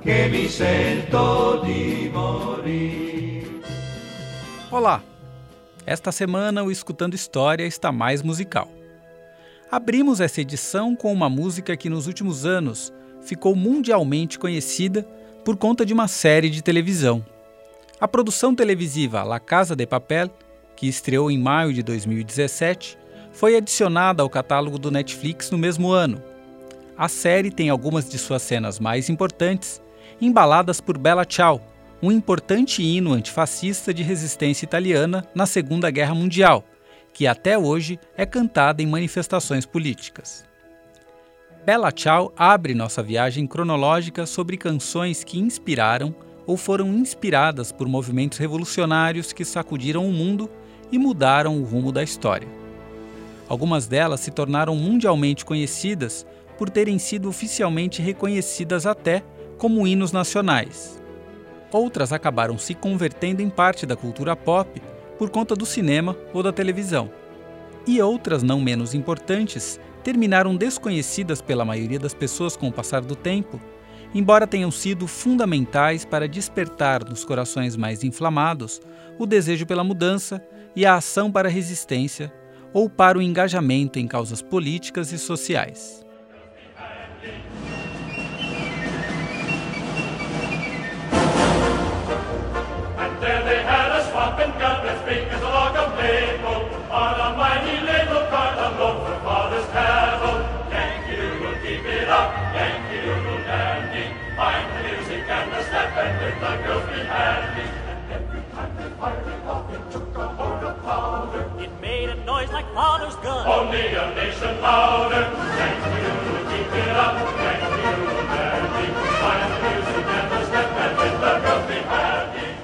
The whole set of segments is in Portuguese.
que me sento de morir. Olá! Esta semana o Escutando História está mais musical. Abrimos essa edição com uma música que nos últimos anos ficou mundialmente conhecida por conta de uma série de televisão. A produção televisiva La Casa de Papel, que estreou em maio de 2017, foi adicionada ao catálogo do Netflix no mesmo ano. A série tem algumas de suas cenas mais importantes embaladas por Bella Ciao, um importante hino antifascista de resistência italiana na Segunda Guerra Mundial, que até hoje é cantada em manifestações políticas. Bella Ciao abre nossa viagem cronológica sobre canções que inspiraram ou foram inspiradas por movimentos revolucionários que sacudiram o mundo e mudaram o rumo da história. Algumas delas se tornaram mundialmente conhecidas por terem sido oficialmente reconhecidas até como hinos nacionais. Outras acabaram se convertendo em parte da cultura pop por conta do cinema ou da televisão. E outras, não menos importantes, terminaram desconhecidas pela maioria das pessoas com o passar do tempo, embora tenham sido fundamentais para despertar nos corações mais inflamados o desejo pela mudança e a ação para a resistência ou para o engajamento em causas políticas e sociais. Only a nation louder. Thank you, keep it up. Thank you, Daddy. Find the music and the step and let the girls be happy.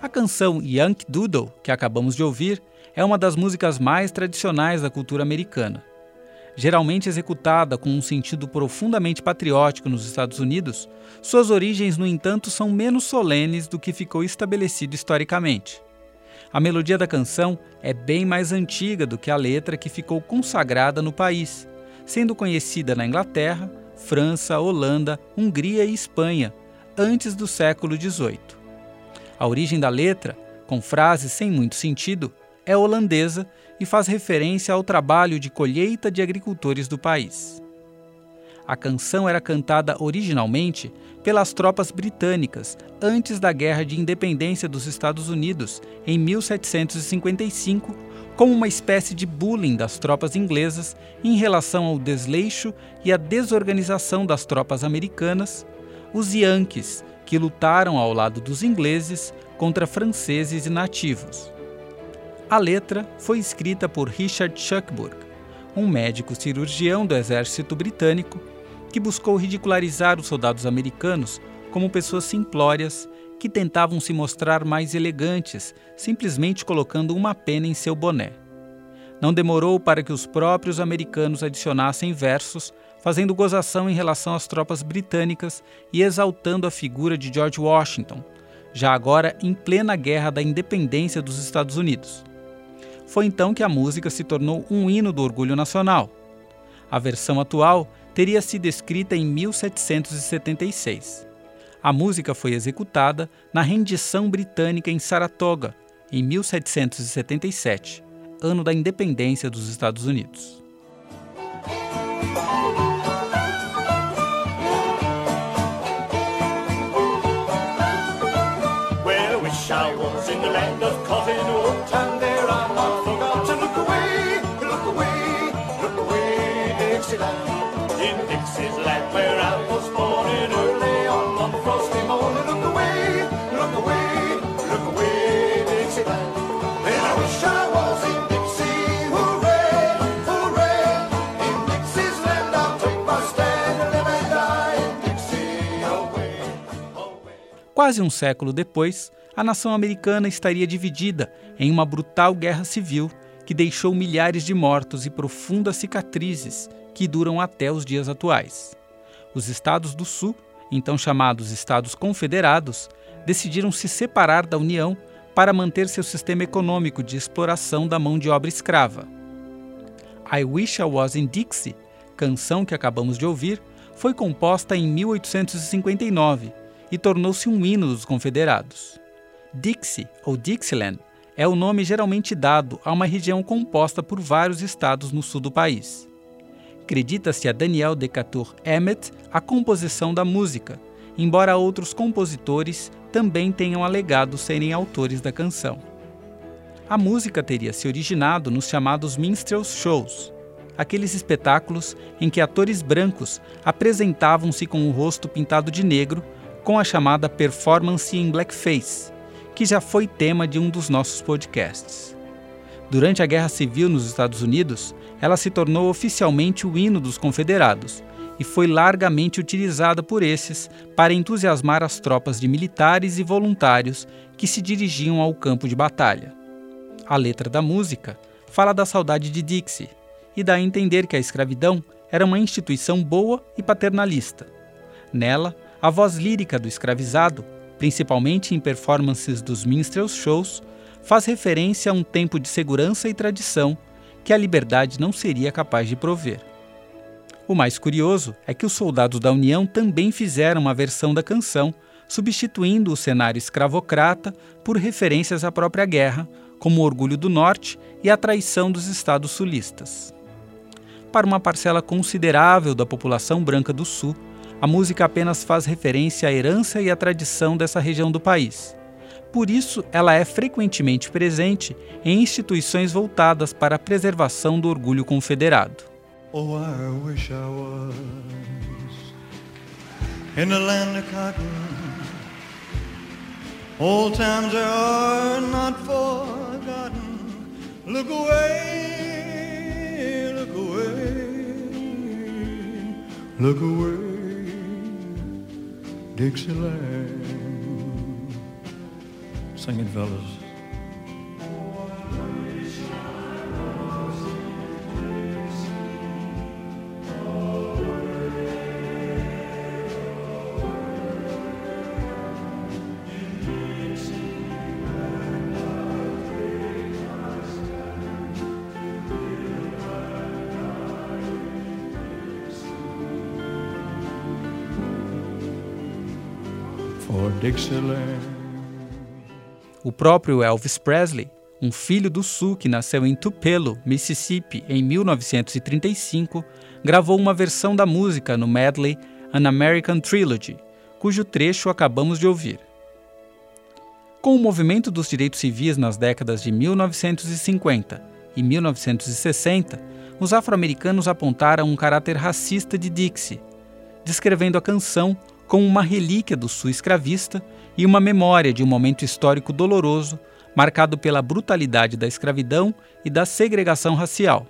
A canção Yankee Doodle, que acabamos de ouvir, é uma das músicas mais tradicionais da cultura americana. Geralmente executada com um sentido profundamente patriótico nos Estados Unidos, suas origens, no entanto, são menos solenes do que ficou estabelecido historicamente. A melodia da canção é bem mais antiga do que a letra que ficou consagrada no país, sendo conhecida na Inglaterra, França, Holanda, Hungria e Espanha, antes do século XVIII. A origem da letra, com frases sem muito sentido, é holandesa e faz referência ao trabalho de colheita de agricultores do país. A canção era cantada originalmente pelas tropas britânicas antes da Guerra de Independência dos Estados Unidos, em 1755, como uma espécie de bullying das tropas inglesas em relação ao desleixo e à desorganização das tropas americanas, os Yankees, que lutaram ao lado dos ingleses contra franceses e nativos. A letra foi escrita por Richard Shuckburgh, um médico cirurgião do exército britânico que buscou ridicularizar os soldados americanos como pessoas simplórias que tentavam se mostrar mais elegantes, simplesmente colocando uma pena em seu boné. Não demorou para que os próprios americanos adicionassem versos, fazendo gozação em relação às tropas britânicas e exaltando a figura de George Washington, já agora em plena guerra da independência dos Estados Unidos. Foi então que a música se tornou um hino do orgulho nacional. A versão atual teria sido escrita em 1776. A música foi executada na rendição britânica em Saratoga, em 1777, ano da independência dos Estados Unidos. Quase um século depois, a nação americana estaria dividida em uma brutal guerra civil que deixou milhares de mortos e profundas cicatrizes que duram até os dias atuais. Os estados do Sul, então chamados Estados Confederados, decidiram se separar da União para manter seu sistema econômico de exploração da mão de obra escrava. I Wish I Was in Dixie, canção que acabamos de ouvir, foi composta em 1859 e tornou-se um hino dos confederados. Dixie, ou Dixieland, é o nome geralmente dado a uma região composta por vários estados no sul do país. Acredita-se a Daniel Decatur Emmett a composição da música, embora outros compositores também tenham alegado serem autores da canção. A música teria se originado nos chamados minstrel shows, aqueles espetáculos em que atores brancos apresentavam-se com o rosto pintado de negro com a chamada performance em blackface, que já foi tema de um dos nossos podcasts. Durante a Guerra Civil nos Estados Unidos, ela se tornou oficialmente o hino dos confederados e foi largamente utilizada por esses para entusiasmar as tropas de militares e voluntários que se dirigiam ao campo de batalha. A letra da música fala da saudade de Dixie e dá a entender que a escravidão era uma instituição boa e paternalista. Nela, a voz lírica do escravizado principalmente em performances dos minstrel shows, faz referência a um tempo de segurança e tradição que a liberdade não seria capaz de prover. O mais curioso é que os soldados da União também fizeram uma versão da canção, substituindo o cenário escravocrata por referências à própria guerra, como o orgulho do Norte e a traição dos estados sulistas. Para uma parcela considerável da população branca do Sul, a música apenas faz referência à herança e à tradição dessa região do país. Por isso, ela é frequentemente presente em instituições voltadas para a preservação do orgulho confederado. Oh, I wish I was in the land of cotton. Old times are not forgotten. Look away, look away, look away. Dixieland. Sing it, fellas. O próprio Elvis Presley, um filho do Sul que nasceu em Tupelo, Mississippi, em 1935, gravou uma versão da música no medley An American Trilogy, cujo trecho acabamos de ouvir. Com o movimento dos direitos civis nas décadas de 1950 e 1960, os afro-americanos apontaram um caráter racista de Dixie, descrevendo a canção como uma relíquia do sul escravista e uma memória de um momento histórico doloroso marcado pela brutalidade da escravidão e da segregação racial.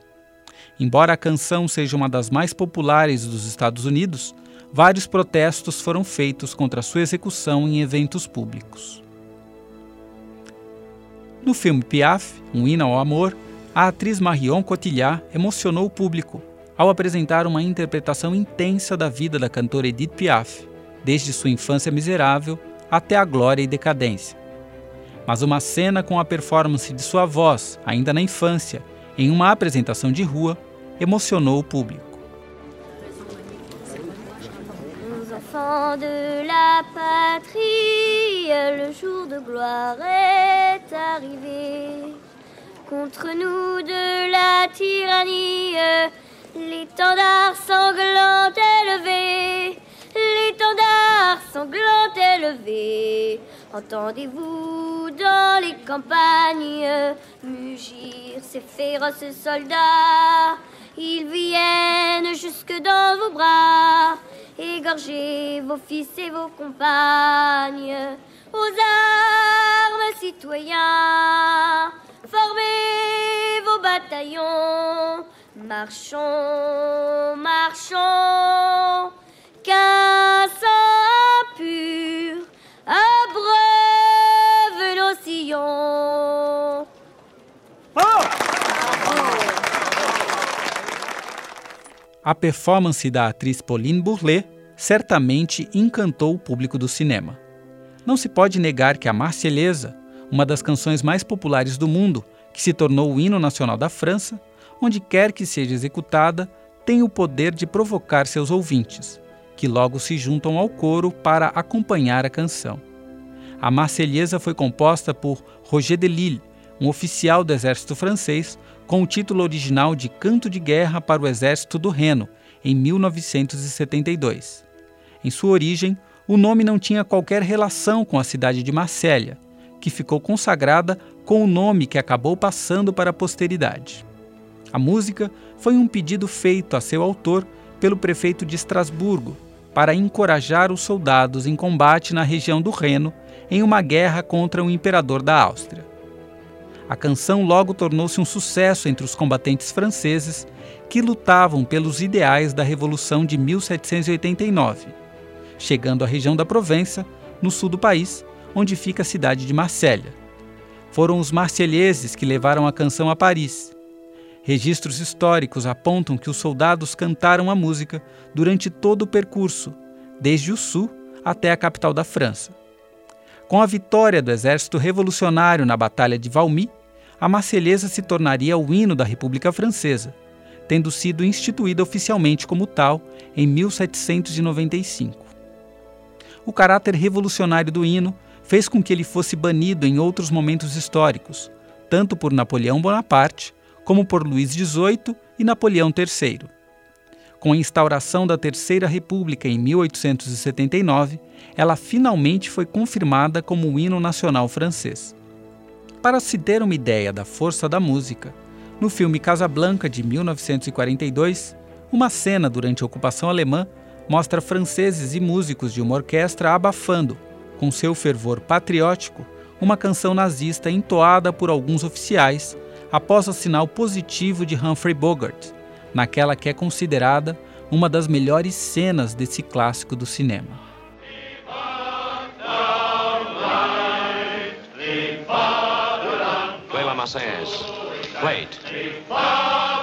Embora a canção seja uma das mais populares dos Estados Unidos, vários protestos foram feitos contra sua execução em eventos públicos. No filme Piaf, Um Hino ao Amor, a atriz Marion Cotillard emocionou o público ao apresentar uma interpretação intensa da vida da cantora Edith Piaf desde sua infância miserável até a glória e decadência. Mas uma cena com a performance de sua voz, ainda na infância, em uma apresentação de rua, emocionou o público. de la patrie, le jour de gloire est arrivé. Contre nous de la tyrannie, l'étendard sanglant. L'étendard sanglant élevé. Entendez-vous dans les campagnes mugir ces féroces soldats Ils viennent jusque dans vos bras, égorger vos fils et vos compagnes. Aux armes, citoyens, formez vos bataillons. Marchons, marchons qu'un sang pur abreuve nos sillons. A performance da atriz Pauline Bourlet certamente encantou o público do cinema. Não se pode negar que a Marselhesa, uma das canções mais populares do mundo, que se tornou o hino nacional da França, onde quer que seja executada, tem o poder de provocar seus ouvintes que logo se juntam ao coro para acompanhar a canção. A Marselhesa foi composta por Roger de Lille, um oficial do exército francês, com o título original de Canto de Guerra para o Exército do Reno, em 1972. Em sua origem, o nome não tinha qualquer relação com a cidade de Marsella, que ficou consagrada com o nome que acabou passando para a posteridade. A música foi um pedido feito a seu autor pelo prefeito de Estrasburgo para encorajar os soldados em combate na região do Reno em uma guerra contra o imperador da Áustria. A canção logo tornou-se um sucesso entre os combatentes franceses que lutavam pelos ideais da Revolução de 1789, chegando à região da Provença, no sul do país, onde fica a cidade de Marsella. Foram os marselheses que levaram a canção a Paris. Registros históricos apontam que os soldados cantaram a música durante todo o percurso, desde o sul até a capital da França. Com a vitória do exército revolucionário na Batalha de Valmy, a Marselhesa se tornaria o hino da República Francesa, tendo sido instituída oficialmente como tal em 1795. O caráter revolucionário do hino fez com que ele fosse banido em outros momentos históricos, tanto por Napoleão Bonaparte como por Luís XVIII e Napoleão III. Com a instauração da Terceira República em 1879, ela finalmente foi confirmada como o hino nacional francês. Para se ter uma ideia da força da música, no filme Casablanca de 1942, uma cena durante a ocupação alemã mostra franceses e músicos de uma orquestra abafando, com seu fervor patriótico, uma canção nazista entoada por alguns oficiais após o sinal positivo de Humphrey Bogart, naquela que é considerada uma das melhores cenas desse clássico do cinema. Marseillaise. Wait.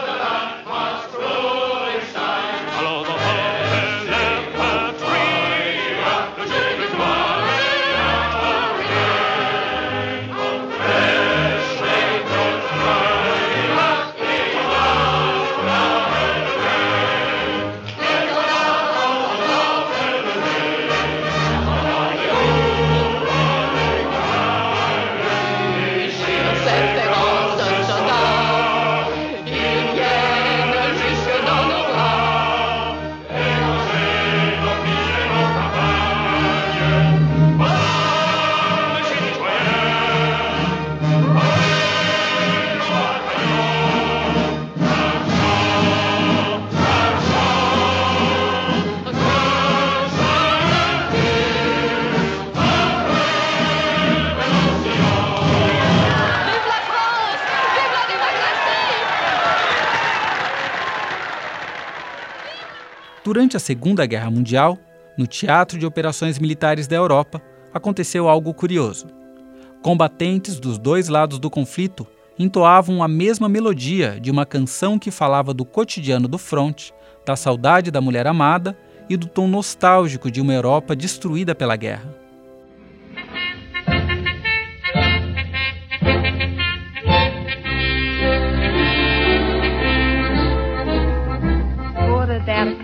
Durante a Segunda Guerra Mundial, no Teatro de Operações Militares da Europa, aconteceu algo curioso. Combatentes dos dois lados do conflito entoavam a mesma melodia de uma canção que falava do cotidiano do fronte, da saudade da mulher amada e do tom nostálgico de uma Europa destruída pela guerra.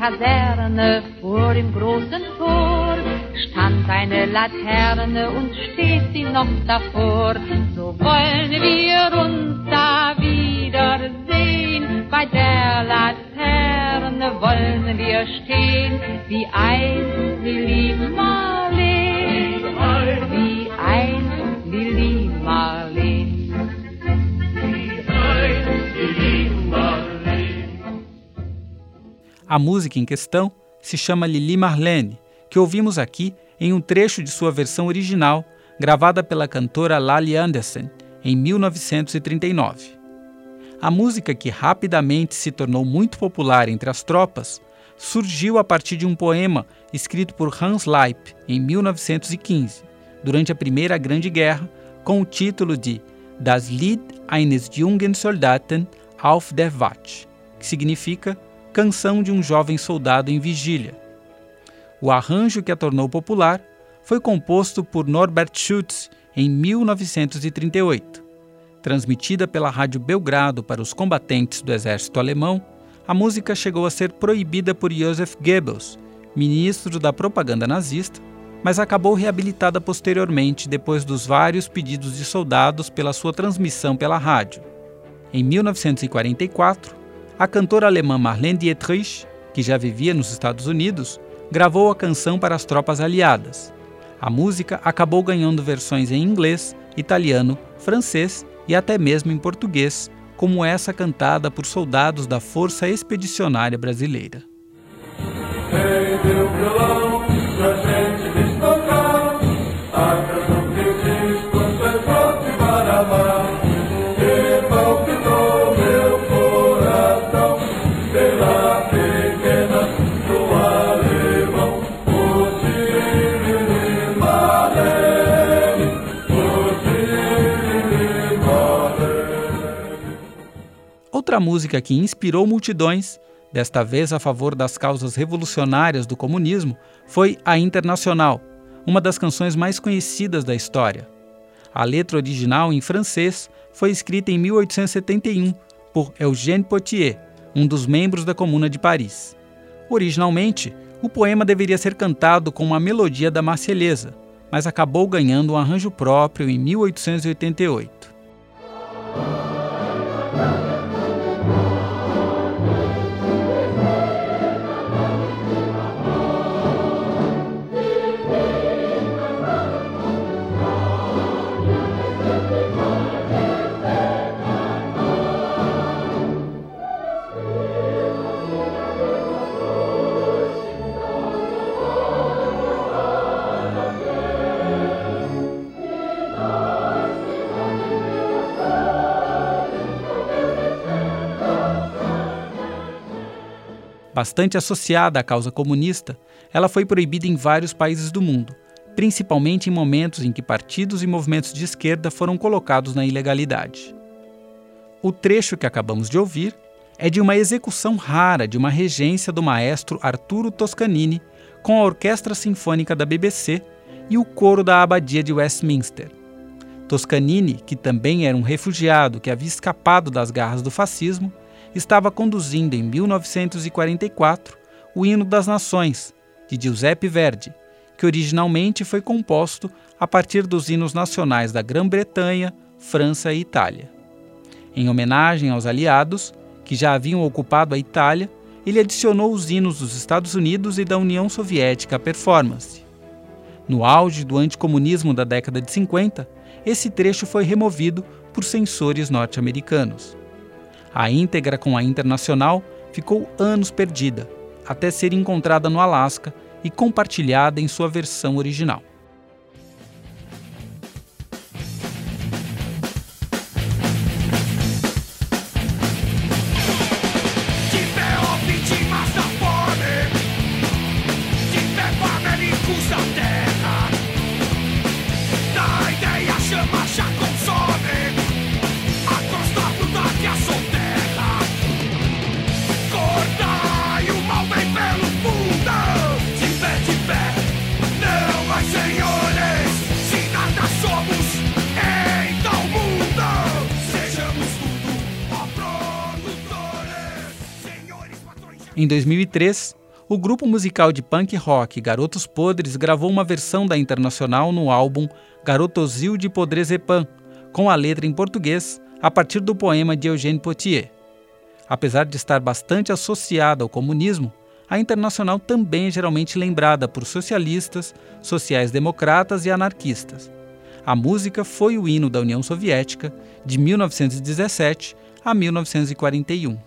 Kaserne vor dem großen Tor. Stand eine Laterne und steht sie noch davor. So wollen wir uns da wiedersehen, bei der Laterne wollen wir stehen, wie einst Lili Marleen, A música em questão se chama Lili Marlene, que ouvimos aqui em um trecho de sua versão original, gravada pela cantora Lali Anderson em 1939. A música, que rapidamente se tornou muito popular entre as tropas, surgiu a partir de um poema escrito por Hans Leip em 1915, durante a Primeira Grande Guerra, com o título de Das Lied eines jungen Soldaten auf der Wacht, que significa Canção de um Jovem Soldado em Vigília. O arranjo que a tornou popular foi composto por Norbert Schultz em 1938. Transmitida pela Rádio Belgrado para os combatentes do exército alemão, a música chegou a ser proibida por Joseph Goebbels, ministro da propaganda nazista, mas acabou reabilitada posteriormente depois dos vários pedidos de soldados pela sua transmissão pela rádio. Em 1944, a cantora alemã Marlene Dietrich, que já vivia nos Estados Unidos, gravou a canção para as tropas aliadas. A música acabou ganhando versões em inglês, italiano, francês e até mesmo em português, como essa cantada por soldados da Força Expedicionária Brasileira. Outra música que inspirou multidões, desta vez a favor das causas revolucionárias do comunismo, foi A Internacional, uma das canções mais conhecidas da história. A letra original, em francês, foi escrita em 1871 por Eugène Potier, um dos membros da Comuna de Paris. Originalmente, o poema deveria ser cantado com uma melodia da Marselhesa, mas acabou ganhando um arranjo próprio em 1888. Bastante associada à causa comunista, ela foi proibida em vários países do mundo, principalmente em momentos em que partidos e movimentos de esquerda foram colocados na ilegalidade. O trecho que acabamos de ouvir é de uma execução rara de uma regência do maestro Arturo Toscanini com a Orquestra Sinfônica da BBC e o coro da Abadia de Westminster. Toscanini, que também era um refugiado que havia escapado das garras do fascismo, estava conduzindo em 1944 o Hino das Nações, de Giuseppe Verdi, que originalmente foi composto a partir dos hinos nacionais da Grã-Bretanha, França e Itália. Em homenagem aos aliados, que já haviam ocupado a Itália, ele adicionou os hinos dos Estados Unidos e da União Soviética à performance. No auge do anticomunismo da década de 50, esse trecho foi removido por censores norte-americanos. A íntegra com a Internacional ficou anos perdida, até ser encontrada no Alasca e compartilhada em sua versão original. Em 2003, o grupo musical de punk rock Garotos Podres gravou uma versão da Internacional no álbum Garotosil de Podrezepan, com a letra em português a partir do poema de Eugène Potier. Apesar de estar bastante associada ao comunismo, a Internacional também é geralmente lembrada por socialistas, sociais-democratas e anarquistas. A música foi o hino da União Soviética de 1917 a 1941.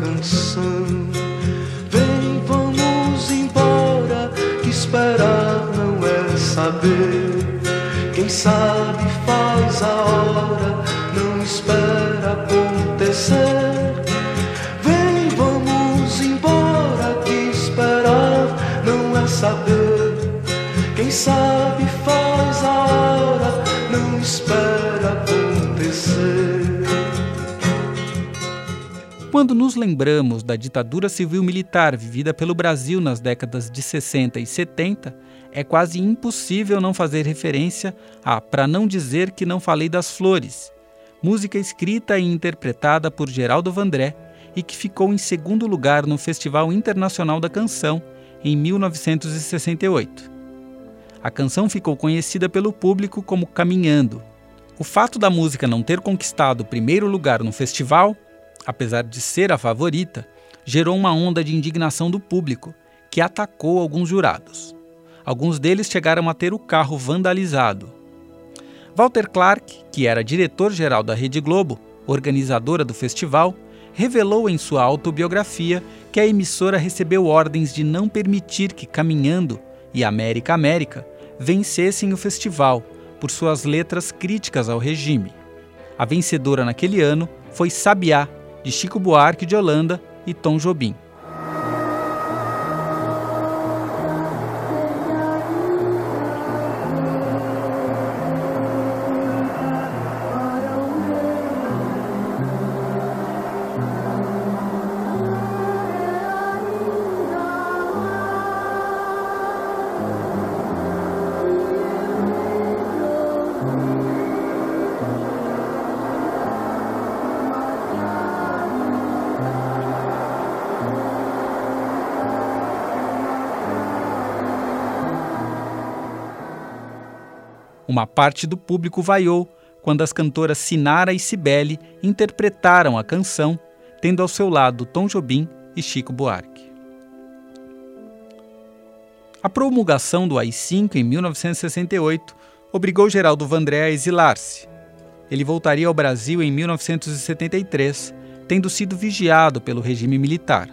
saber. Quem sabe faz a hora, não espera acontecer. Vem, vamos embora, que esperar não é saber. Quem sabe faz a hora, não espera acontecer. Quando nos lembramos da ditadura civil-militar vivida pelo Brasil nas décadas de 60 e 70, é quase impossível não fazer referência a Pra Não Dizer Que Não Falei das Flores, música escrita e interpretada por Geraldo Vandré e que ficou em segundo lugar no Festival Internacional da Canção em 1968. A canção ficou conhecida pelo público como Caminhando. O fato da música não ter conquistado o primeiro lugar no festival apesar de ser a favorita, gerou uma onda de indignação do público, que atacou alguns jurados. Alguns deles chegaram a ter o carro vandalizado. Walter Clark, que era diretor-geral da Rede Globo, organizadora do festival, revelou em sua autobiografia que a emissora recebeu ordens de não permitir que Caminhando e América América vencessem o festival por suas letras críticas ao regime. A vencedora naquele ano foi Sabiá, de Chico Buarque de Holanda e Tom Jobim. Uma parte do público vaiou quando as cantoras Sinara e Cibele interpretaram a canção, tendo ao seu lado Tom Jobim e Chico Buarque. A promulgação do AI-5 em 1968 obrigou Geraldo Vandré a exilar-se. Ele voltaria ao Brasil em 1973, tendo sido vigiado pelo regime militar.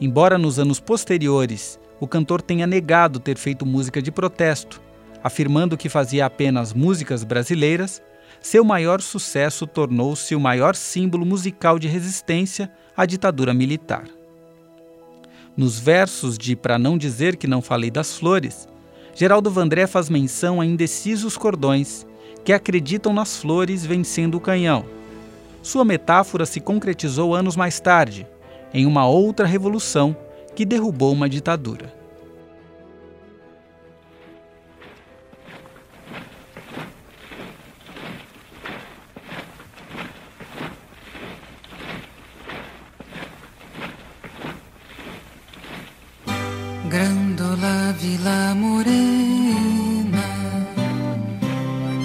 Embora nos anos posteriores o cantor tenha negado ter feito música de protesto, afirmando que fazia apenas músicas brasileiras, seu maior sucesso tornou-se o maior símbolo musical de resistência à ditadura militar. Nos versos de Pra Não Dizer Que Não Falei das Flores, Geraldo Vandré faz menção a indecisos cordões que acreditam nas flores vencendo o canhão. Sua metáfora se concretizou anos mais tarde, em uma outra revolução que derrubou uma ditadura. Vila Morena,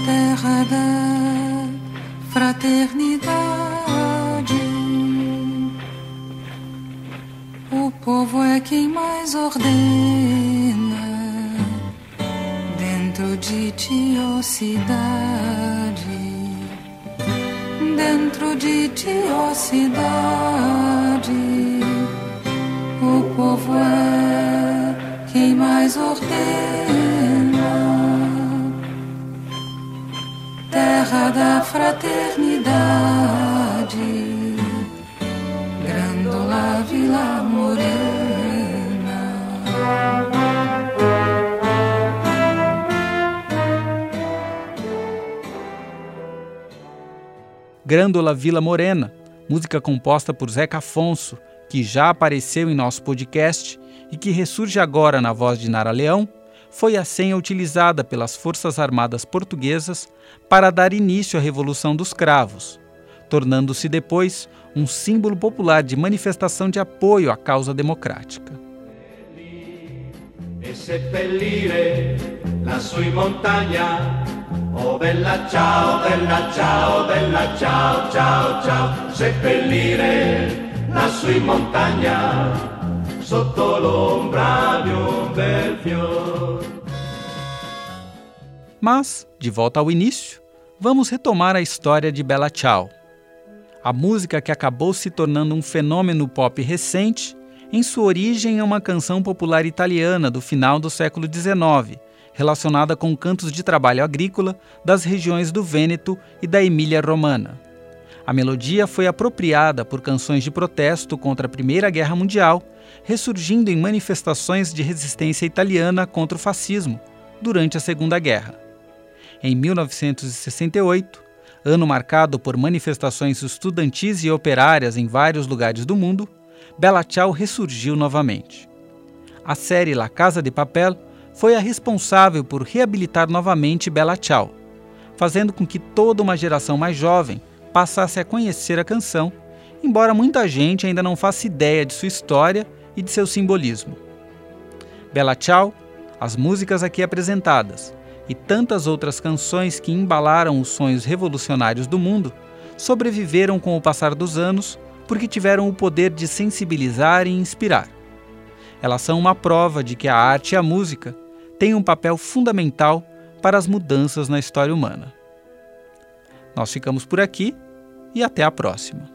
terra da fraternidade. O povo é quem mais ordena dentro de ti, ó cidade. Dentro de ti, ó cidade, o povo é mais ordena. Terra da fraternidade, Grandola Vila Morena. Grândola Vila Morena, música composta por Zeca Afonso, que já apareceu em nosso podcast e que ressurge agora na voz de Nara Leão, foi a senha utilizada pelas Forças Armadas Portuguesas para dar início à Revolução dos Cravos, tornando-se depois um símbolo popular de manifestação de apoio à causa democrática. Oh bella ciao, bella ciao, bella ciao, ciao, ciao Seppellire montagna sotto l'ombra di un bel. Mas, de volta ao início, vamos retomar a história de Bella Ciao. A música que acabou se tornando um fenômeno pop recente, em sua origem é uma canção popular italiana do final do século XIX, relacionada com cantos de trabalho agrícola das regiões do Vêneto e da Emília-Romana. A melodia foi apropriada por canções de protesto contra a Primeira Guerra Mundial ressurgindo em manifestações de resistência italiana contra o fascismo durante a Segunda Guerra. Em 1968, Ano marcado por manifestações estudantis e operárias em vários lugares do mundo, Bela Tchau ressurgiu novamente. A série La Casa de Papel foi a responsável por reabilitar novamente Bela Tchau, fazendo com que toda uma geração mais jovem passasse a conhecer a canção, embora muita gente ainda não faça ideia de sua história e de seu simbolismo. Bela Tchau, as músicas aqui apresentadas e tantas outras canções que embalaram os sonhos revolucionários do mundo sobreviveram com o passar dos anos porque tiveram o poder de sensibilizar e inspirar. Elas são uma prova de que a arte e a música têm um papel fundamental para as mudanças na história humana. Nós ficamos por aqui e até a próxima.